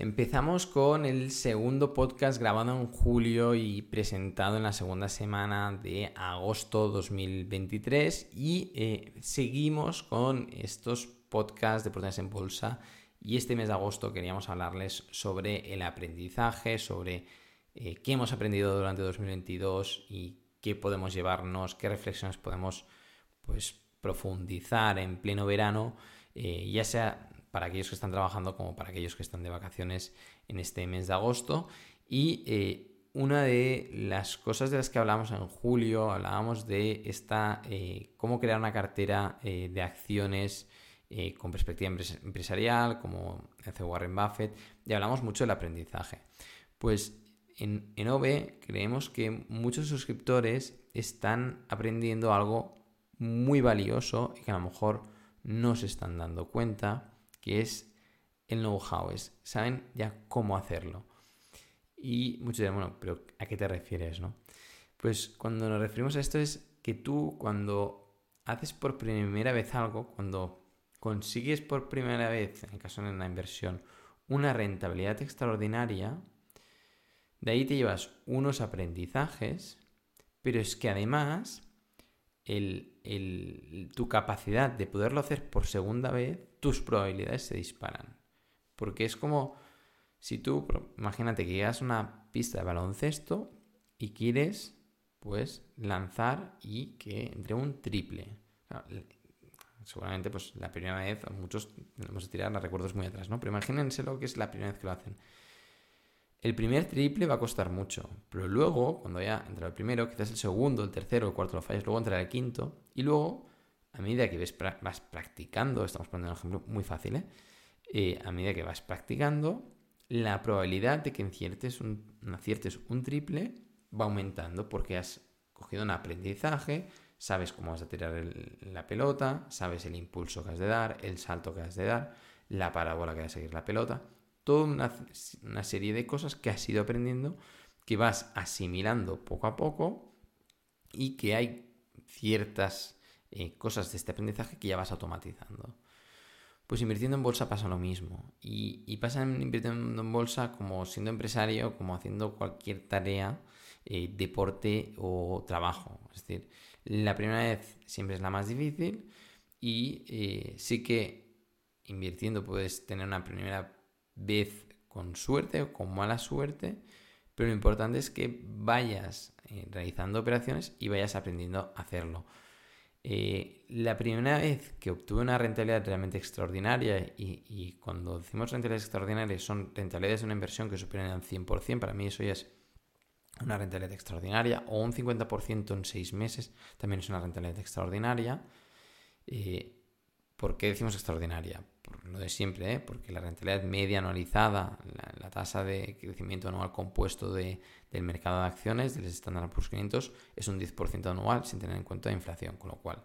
Empezamos con el segundo podcast grabado en julio y presentado en la segunda semana de agosto 2023 y eh, seguimos con estos podcasts de oportunidades en bolsa y este mes de agosto queríamos hablarles sobre el aprendizaje, sobre eh, qué hemos aprendido durante 2022 y qué podemos llevarnos, qué reflexiones podemos pues, profundizar en pleno verano, eh, ya sea para aquellos que están trabajando como para aquellos que están de vacaciones en este mes de agosto. Y eh, una de las cosas de las que hablamos en julio, hablábamos de esta, eh, cómo crear una cartera eh, de acciones con perspectiva empresarial, como hace Warren Buffett, y hablamos mucho del aprendizaje. Pues en, en OVE creemos que muchos suscriptores están aprendiendo algo muy valioso y que a lo mejor no se están dando cuenta que es el know-how, es saben ya cómo hacerlo. Y muchos dirán, bueno, pero ¿a qué te refieres, no? Pues cuando nos referimos a esto es que tú cuando haces por primera vez algo, cuando consigues por primera vez, en el caso de la inversión, una rentabilidad extraordinaria, de ahí te llevas unos aprendizajes, pero es que además tu capacidad de poderlo hacer por segunda vez, tus probabilidades se disparan. Porque es como si tú, imagínate que llegas a una pista de baloncesto y quieres, pues, lanzar y que entre un triple. seguramente, pues, la primera vez, muchos tenemos que tirar los recuerdos muy atrás, ¿no? Pero imagínense lo que es la primera vez que lo hacen. El primer triple va a costar mucho, pero luego, cuando ya entra el primero, quizás el segundo, el tercero, el cuarto lo fallas, luego entra el quinto, y luego, a medida que vas practicando, estamos poniendo un ejemplo muy fácil, ¿eh? ¿eh? a medida que vas practicando, la probabilidad de que aciertes un, aciertes un triple va aumentando porque has cogido un aprendizaje, sabes cómo vas a tirar la pelota, sabes el impulso que has de dar, el salto que has de dar, la parábola que vas a seguir la pelota toda una, serie de cosas que has ido aprendiendo, que vas asimilando poco a poco y que hay ciertas eh, cosas de este aprendizaje que ya vas automatizando. Pues invirtiendo en bolsa pasa lo mismo. Y, pasa invirtiendo en bolsa como siendo empresario, como haciendo cualquier tarea, eh, deporte o trabajo. Es decir, la primera vez siempre es la más difícil y eh, sí que invirtiendo puedes tener una primera vez con suerte o con mala suerte, pero lo importante es que vayas realizando operaciones y vayas aprendiendo a hacerlo. Eh, la primera vez que obtuve una rentabilidad realmente extraordinaria, y, cuando decimos rentabilidades extraordinarias son rentabilidades de una inversión que superan el 100%, para mí eso ya es una rentabilidad extraordinaria, o un 50% en seis meses también es una rentabilidad extraordinaria. Eh, ¿Por qué decimos extraordinaria? Por lo de siempre, ¿eh? porque la rentabilidad media anualizada, la, tasa de crecimiento anual compuesto del mercado de acciones del Standard Poor's 500 es un 10% anual sin tener en cuenta la inflación, con lo cual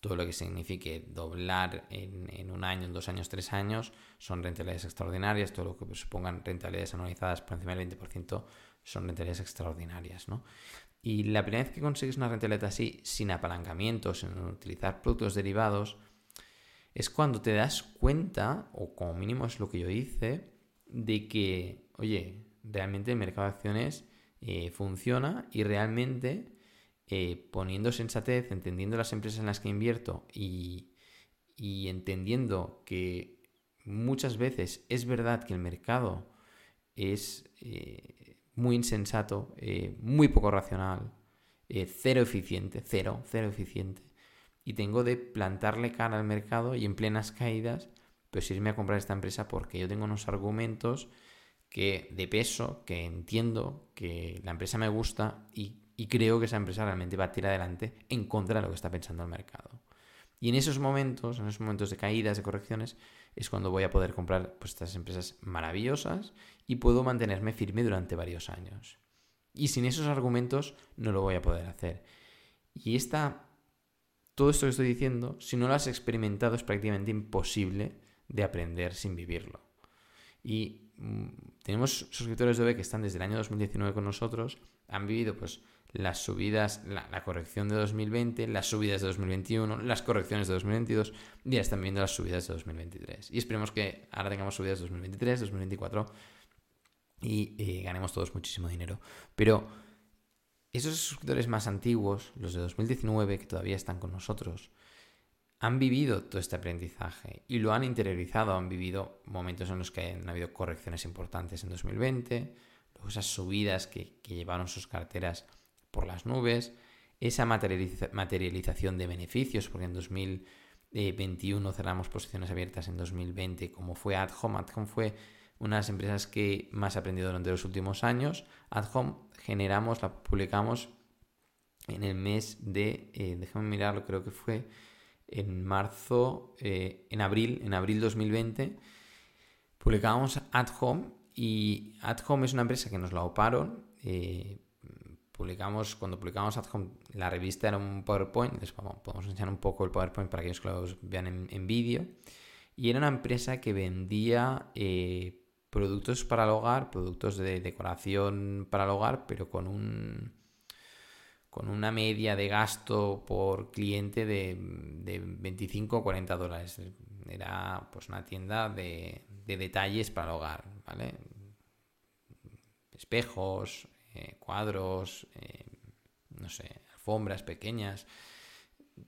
todo lo que signifique doblar en, un año, en dos años, tres años son rentabilidades extraordinarias, todo lo que supongan rentabilidades anualizadas por encima del 20% son rentabilidades extraordinarias. ¿no? Y la primera vez que consigues una rentabilidad así, sin apalancamiento, sin utilizar productos derivados, es cuando te das cuenta, o como mínimo es lo que yo hice, de que, oye, realmente el mercado de acciones eh, funciona y realmente eh, poniendo sensatez, entendiendo las empresas en las que invierto y, entendiendo que muchas veces es verdad que el mercado es eh, muy insensato, muy poco racional, cero eficiente, cero, cero eficiente y tengo de plantarle cara al mercado y en plenas caídas, pues irme a comprar esta empresa porque yo tengo unos argumentos que de peso, que entiendo, que la empresa me gusta y, creo que esa empresa realmente va a tirar adelante en contra de lo que está pensando el mercado. Y en esos momentos, en esos momentos de caídas, de correcciones, es cuando voy a poder comprar pues, estas empresas maravillosas y puedo mantenerme firme durante varios años. Y sin esos argumentos no lo voy a poder hacer. Y esta todo esto que estoy diciendo, si no lo has experimentado, es prácticamente imposible de aprender sin vivirlo. Y mm, tenemos suscriptores de OVE que están desde el año 2019 con nosotros, han vivido pues las subidas, la, corrección de 2020, las subidas de 2021, las correcciones de 2022 y ya están viendo las subidas de 2023. Y esperemos que ahora tengamos subidas de 2023, 2024 y eh, ganemos todos muchísimo dinero. Pero esos suscriptores más antiguos, los de 2019, que todavía están con nosotros, han vivido todo este aprendizaje y lo han interiorizado, han vivido momentos en los que han habido correcciones importantes en 2020, luego esas subidas que, llevaron sus carteras por las nubes, esa materialización de beneficios, porque en 2021 cerramos posiciones abiertas en 2020, como fue AdHome. AdHome fue una de las empresas que más ha aprendido durante los últimos años. AdHome generamos, la publicamos en el mes de, eh, mirarlo, creo que fue en marzo, eh, en abril, en abril 2020, publicábamos At Home y At Home es una empresa que nos la oparon. Eh, publicamos, cuando publicamos At Home, la revista era un PowerPoint, podemos enseñar un poco el PowerPoint para que aquellos que lo vean en, vídeo. Y era una empresa que vendía eh, productos para el hogar, productos de decoración para el hogar, pero con un con una media de gasto por cliente de, 25 o 40 dólares. Era pues una tienda de, detalles para el hogar, ¿vale? Espejos, eh, cuadros, eh, no sé, alfombras pequeñas,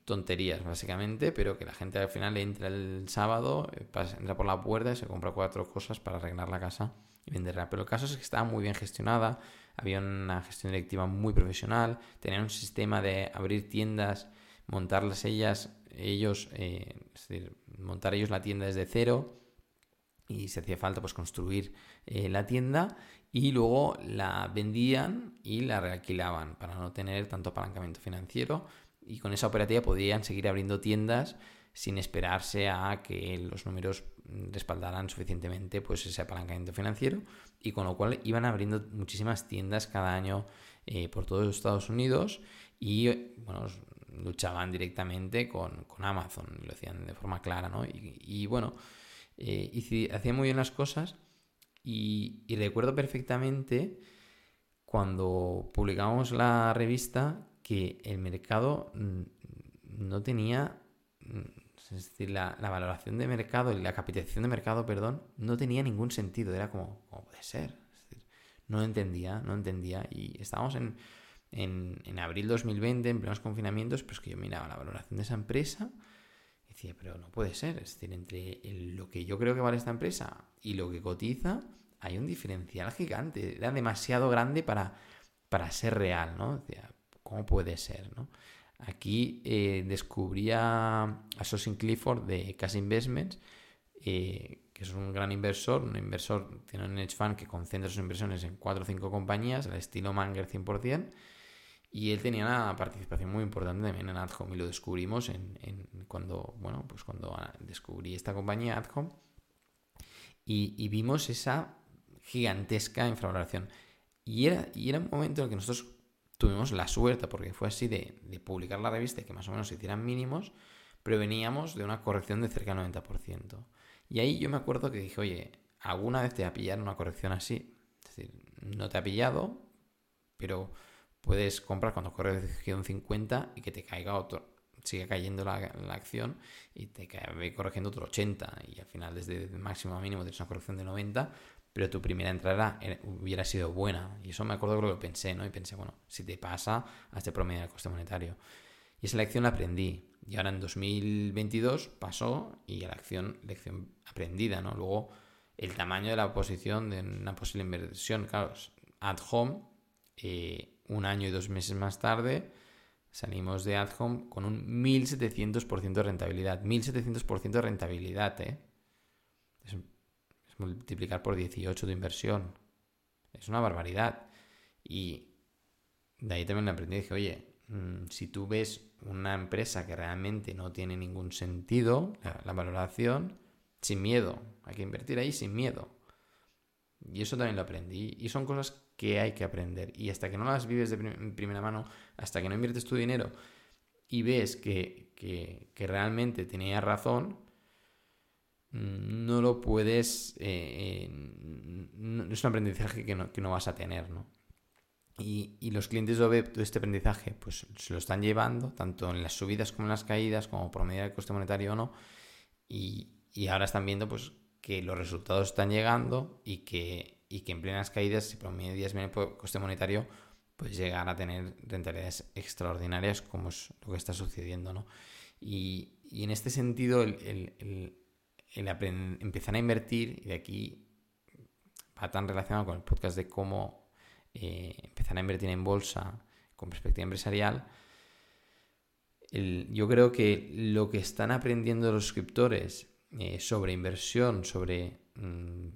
tonterías básicamente, pero que la gente al final entra el sábado, eh, entra por la puerta y se compra cuatro cosas para arreglar la casa y venderla. Pero el caso es que estaba muy bien gestionada, había una gestión directiva muy profesional, tenían un sistema de abrir tiendas, montarlas ellas, ellos, eh, es decir, montar ellos la tienda desde cero y si hacía falta pues construir eh, la tienda y luego la vendían y la realquilaban para no tener tanto apalancamiento financiero y con esa operativa podían seguir abriendo tiendas sin esperarse a que los números respaldaran suficientemente pues ese apalancamiento financiero y con lo cual iban abriendo muchísimas tiendas cada año eh, por todos los Estados Unidos y bueno luchaban directamente con, Amazon lo hacían de forma clara ¿no? y, bueno eh, hacían muy bien las cosas y, y recuerdo perfectamente cuando publicamos la revista que el mercado no tenía es decir, la, valoración de mercado y la capitalización de mercado, perdón, no tenía ningún sentido. Era como, ¿cómo puede ser? Es no entendía, no entendía. Y estábamos en, en, en abril 2020, en plenos confinamientos, pues que yo miraba la valoración de esa empresa y decía, pero no puede ser. Es decir, entre lo que yo creo que vale esta empresa y lo que cotiza, hay un diferencial gigante. Era demasiado grande para, para ser real, ¿no? Decía, ¿cómo puede ser, no? Aquí eh, descubría a Sosin Clifford de Cash Investments, eh, que es un gran inversor, un inversor, tiene un hedge fund que concentra sus inversiones en 4 o 5 compañías, al estilo Manger 100%, y él tenía una participación muy importante también en Adhom y lo descubrimos en, cuando, bueno, pues cuando descubrí esta compañía Adhom y, y vimos esa gigantesca infravaloración. Y era, y era un momento en el que nosotros tuvimos la suerte, porque fue así, de, publicar la revista y que más o menos se hicieran mínimos, pero veníamos de una corrección de cerca del 90%. Y ahí yo me acuerdo que dije, oye, ¿alguna vez te va a pillar una corrección así? Es decir, no te ha pillado, pero puedes comprar cuando corre de un 50 y que te caiga otro, sigue cayendo la, acción y te cae corrigiendo otro 80 y al final desde máximo a mínimo tienes una corrección de 90, pero tu primera entrada hubiera sido buena. Y eso me acuerdo que lo pensé, ¿no? Y pensé, bueno, si te pasa, a este promedio del coste monetario. Y esa lección la aprendí. Y ahora en 2022 pasó y la acción, lección aprendida, ¿no? Luego, el tamaño de la posición de una posible inversión, claro, at home, eh, un año y dos meses más tarde, salimos de at home con un 1700% de rentabilidad. 1700% de rentabilidad, ¿eh? Es multiplicar por 18 de inversión. Es una barbaridad. Y de ahí también aprendí. Dije, oye, mm, si tú ves una empresa que realmente no tiene ningún sentido, la, valoración, sin miedo. Hay que invertir ahí sin miedo. Y eso también lo aprendí. Y son cosas que hay que aprender. Y hasta que no las vives de primera mano, hasta que no inviertes tu dinero y ves que, que, que realmente tenía razón, no lo puedes... Eh, no, es un aprendizaje que no, vas a tener, ¿no? Y, los clientes de OB, todo este aprendizaje, pues se lo están llevando, tanto en las subidas como en las caídas, como por medida del coste monetario o no. Y, ahora están viendo pues que los resultados están llegando y que, y que en plenas caídas, si promedias bien el coste monetario, pues llegar a tener rentabilidades extraordinarias como es lo que está sucediendo, ¿no? Y, en este sentido, el, empezar a invertir, y de aquí va tan relacionado con el podcast de cómo eh, empezar a invertir en bolsa con perspectiva empresarial, yo creo que lo que están aprendiendo los suscriptores eh, sobre inversión, sobre, mm,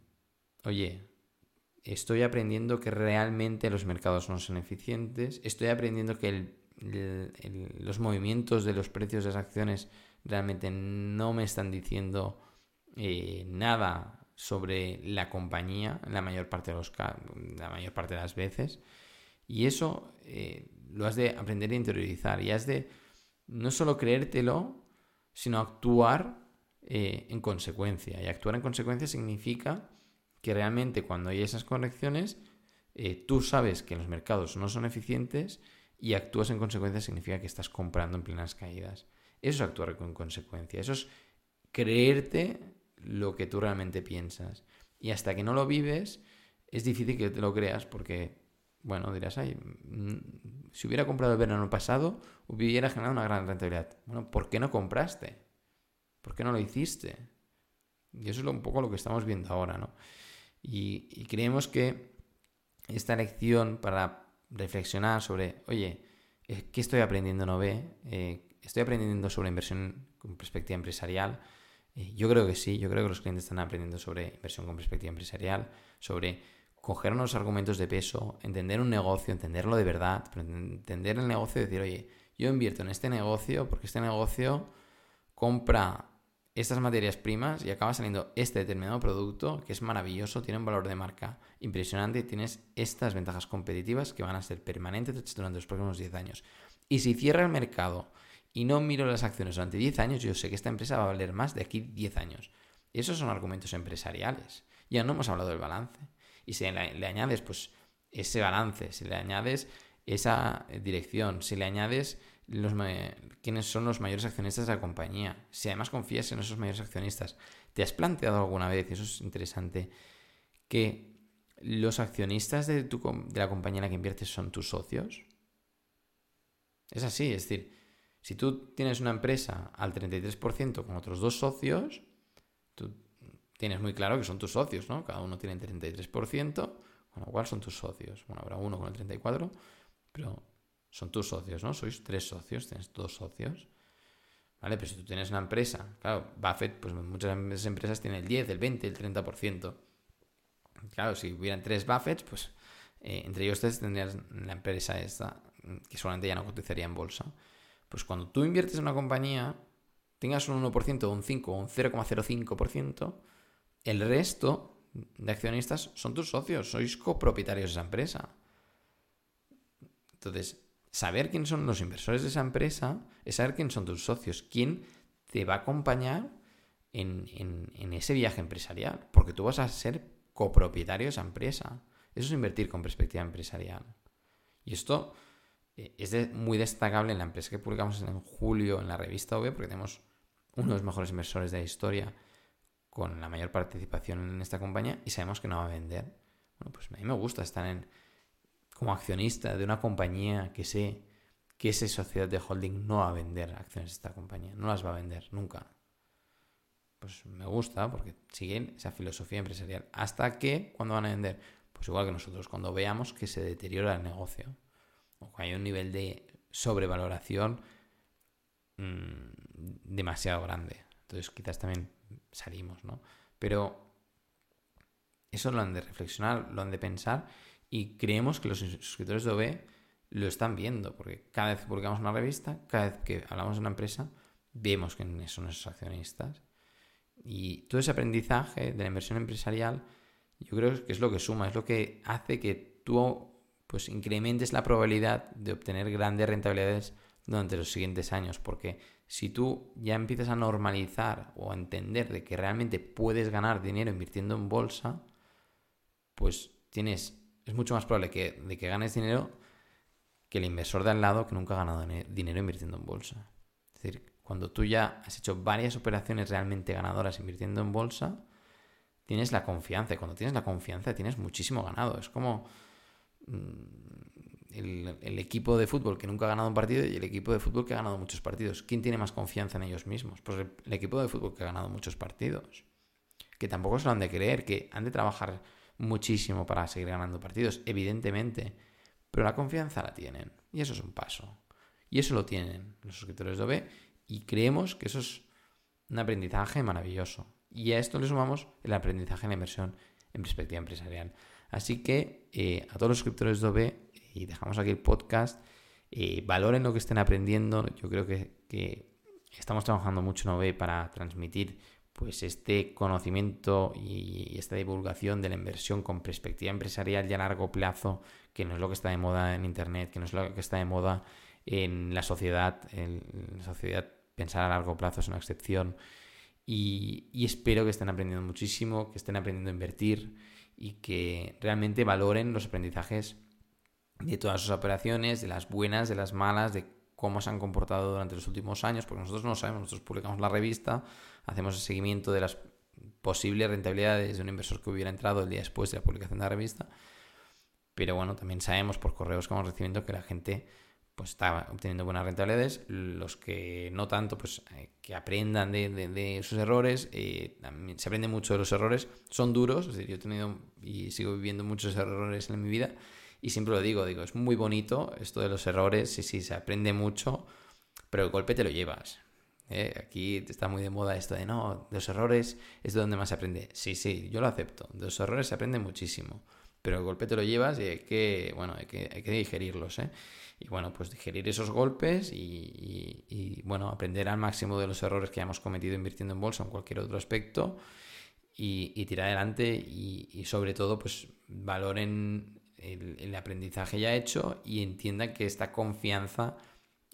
oye, estoy aprendiendo que realmente los mercados no son eficientes, estoy aprendiendo que los movimientos de los precios de las acciones realmente no me están diciendo eh, nada sobre la compañía la mayor parte de los la mayor parte de las veces. Y eso eh, lo has de aprender a interiorizar y has de no solo creértelo sino actuar eh, en consecuencia. Y actuar en consecuencia significa que realmente cuando hay esas correcciones, tú sabes que los mercados no son eficientes y actúas en consecuencia significa que estás comprando en plenas caídas. Eso es actuar con consecuencia, eso es creerte lo que tú realmente piensas. Y hasta que no lo vives, es difícil que te lo creas porque, bueno, dirás, ay, mm, si hubiera comprado el verano pasado, hubiera generado una gran rentabilidad. Bueno, ¿por qué no compraste? ¿Por qué no lo hiciste? Y eso es un poco lo que estamos viendo ahora, ¿no? Y, creemos que esta lección para reflexionar sobre, oye, ¿qué estoy aprendiendo no ve? Eh, ¿Estoy aprendiendo sobre inversión con perspectiva empresarial? Eh, yo creo que sí, yo creo que los clientes están aprendiendo sobre inversión con perspectiva empresarial, sobre coger unos argumentos de peso, entender un negocio, entenderlo de verdad, entender el negocio y decir, oye, yo invierto en este negocio porque este negocio compra estas materias primas y acaba saliendo este determinado producto que es maravilloso, tiene un valor de marca impresionante y tienes estas ventajas competitivas que van a ser permanentes durante los próximos 10 años. Y si cierra el mercado y no miro las acciones durante 10 años, yo sé que esta empresa va a valer más de aquí 10 años. esos son argumentos empresariales. Ya no hemos hablado del balance. Y si le, añades pues ese balance, si le añades esa dirección, si le añades los, quiénes son los mayores accionistas de la compañía, si además confías en esos mayores accionistas. ¿Te has planteado alguna vez, y eso es interesante, que los accionistas de, tu, de la compañía en la que inviertes son tus socios? Es así, es decir, si tú tienes una empresa al 33% con otros dos socios, tú tienes muy claro que son tus socios, ¿no? Cada uno tiene el 33%, con lo cual son tus socios. Bueno, habrá uno con el 34%, pero son tus socios, ¿no? Sois tres socios, tienes dos socios. ¿Vale? Pero si tú tienes una empresa, claro, Buffett, pues muchas empresas tienen el 10, el 20, el 30%. Claro, si hubieran tres Buffets, pues eh, entre ellos tres tendrías la empresa esta, que solamente ya no cotizaría en bolsa. Pues cuando tú inviertes en una compañía, tengas un 1%, un 5 o un 0,05%, el resto de accionistas son tus socios, sois copropietarios de esa empresa. Entonces, saber quién son los inversores de esa empresa es saber quién son tus socios, quién te va a acompañar en, ese viaje empresarial, porque tú vas a ser copropietario de esa empresa. Eso es invertir con perspectiva empresarial. Y esto eh, es muy destacable en la empresa que publicamos en julio en la revista OV, porque tenemos uno de los mejores inversores de la historia con la mayor participación en esta compañía y sabemos que no va a vender. Bueno, pues a mí me gusta estar en, como accionista de una compañía que sé que esa sociedad de holding no va a vender acciones de esta compañía, no las va a vender nunca. Pues me gusta porque siguen esa filosofía empresarial. ¿Hasta que cuando van a vender? Pues igual que nosotros, cuando veamos que se deteriora el negocio o hay un nivel de sobrevaloración mmm, demasiado grande. Entonces quizás también salimos, ¿no? Pero eso lo han de reflexionar, lo han de pensar y creemos que los suscriptores de OB lo están viendo, porque cada vez que publicamos una revista, cada vez que hablamos de una empresa, vemos quiénes son esos accionistas. Y todo ese aprendizaje de la inversión empresarial, yo creo que es lo que suma, es lo que hace que tú pues incrementes la probabilidad de obtener grandes rentabilidades durante los siguientes años, porque si tú ya empiezas a normalizar o a entender de que realmente puedes ganar dinero invirtiendo en bolsa, pues tienes es mucho más probable que, de que ganes dinero que el inversor de al lado que nunca ha ganado dinero invirtiendo en bolsa. Es decir, cuando tú ya has hecho varias operaciones realmente ganadoras invirtiendo en bolsa, tienes la confianza. Y cuando tienes la confianza, tienes muchísimo ganado. Es como mm, el, equipo de fútbol que nunca ha ganado un partido y el equipo de fútbol que ha ganado muchos partidos. ¿Quién tiene más confianza en ellos mismos? Pues el, equipo de fútbol que ha ganado muchos partidos. Que tampoco se lo han de creer, que han de trabajar muchísimo para seguir ganando partidos, evidentemente. Pero la confianza la tienen. Y eso es un paso. Y eso lo tienen los suscriptores de OB. Y creemos que eso es un aprendizaje maravilloso. Y a esto le sumamos el aprendizaje en la inversión en perspectiva empresarial. Así que eh, a todos los suscriptores de OB, y dejamos aquí el podcast, eh, valoren lo que estén aprendiendo. Yo creo que, estamos trabajando mucho en OB para transmitir pues este conocimiento y esta divulgación de la inversión con perspectiva empresarial y a largo plazo, que no es lo que está de moda en Internet, que no es lo que está de moda en la sociedad. En la sociedad pensar a largo plazo es una excepción. Y, espero que estén aprendiendo muchísimo, que estén aprendiendo a invertir y que realmente valoren los aprendizajes de todas sus operaciones, de las buenas, de las malas, de cómo se han comportado durante los últimos años, porque nosotros no sabemos, nosotros publicamos la revista, hacemos el seguimiento de las posibles rentabilidades de un inversor que hubiera entrado el día después de la publicación de la revista, pero bueno, también sabemos por correos que vamos recibiendo que la gente pues está obteniendo buenas rentabilidades, los que no tanto, pues eh, que aprendan de, sus errores, eh, también se aprende mucho de los errores, son duros, es decir, yo he tenido y sigo viviendo muchos errores en mi vida, y siempre lo digo, digo, es muy bonito esto de los errores, sí, sí, se aprende mucho, pero el golpe te lo llevas. ¿eh? Aquí está muy de moda esto de no, de los errores es de donde más se aprende. Sí, sí, yo lo acepto. De los errores se aprende muchísimo. Pero el golpe te lo llevas y hay que, bueno, hay que, hay que digerirlos, ¿eh? Y bueno, pues digerir esos golpes y, bueno, aprender al máximo de los errores que hayamos cometido invirtiendo en bolsa o en cualquier otro aspecto y, tirar adelante y, sobre todo, pues valoren el, aprendizaje ya hecho y entiendan que esta confianza,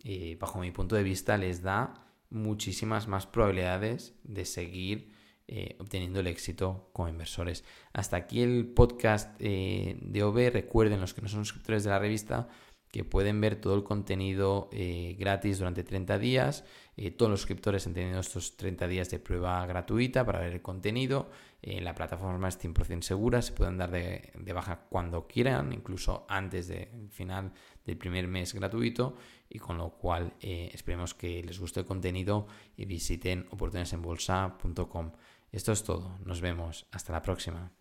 eh, bajo mi punto de vista, les da muchísimas más probabilidades de seguir eh, obteniendo el éxito como inversores. Hasta aquí el podcast eh, de OB. Recuerden los que no son suscriptores de la revista que pueden ver todo el contenido gratis durante 30 días. todos los suscriptores han tenido estos 30 días de prueba gratuita para ver el contenido la plataforma es 100% segura, se pueden dar de, baja cuando quieran, incluso antes del final del primer mes gratuito, y con lo cual eh, esperemos que les guste el contenido y visiten oportunidadesenbolsa.com. Esto es todo, nos vemos, hasta la próxima.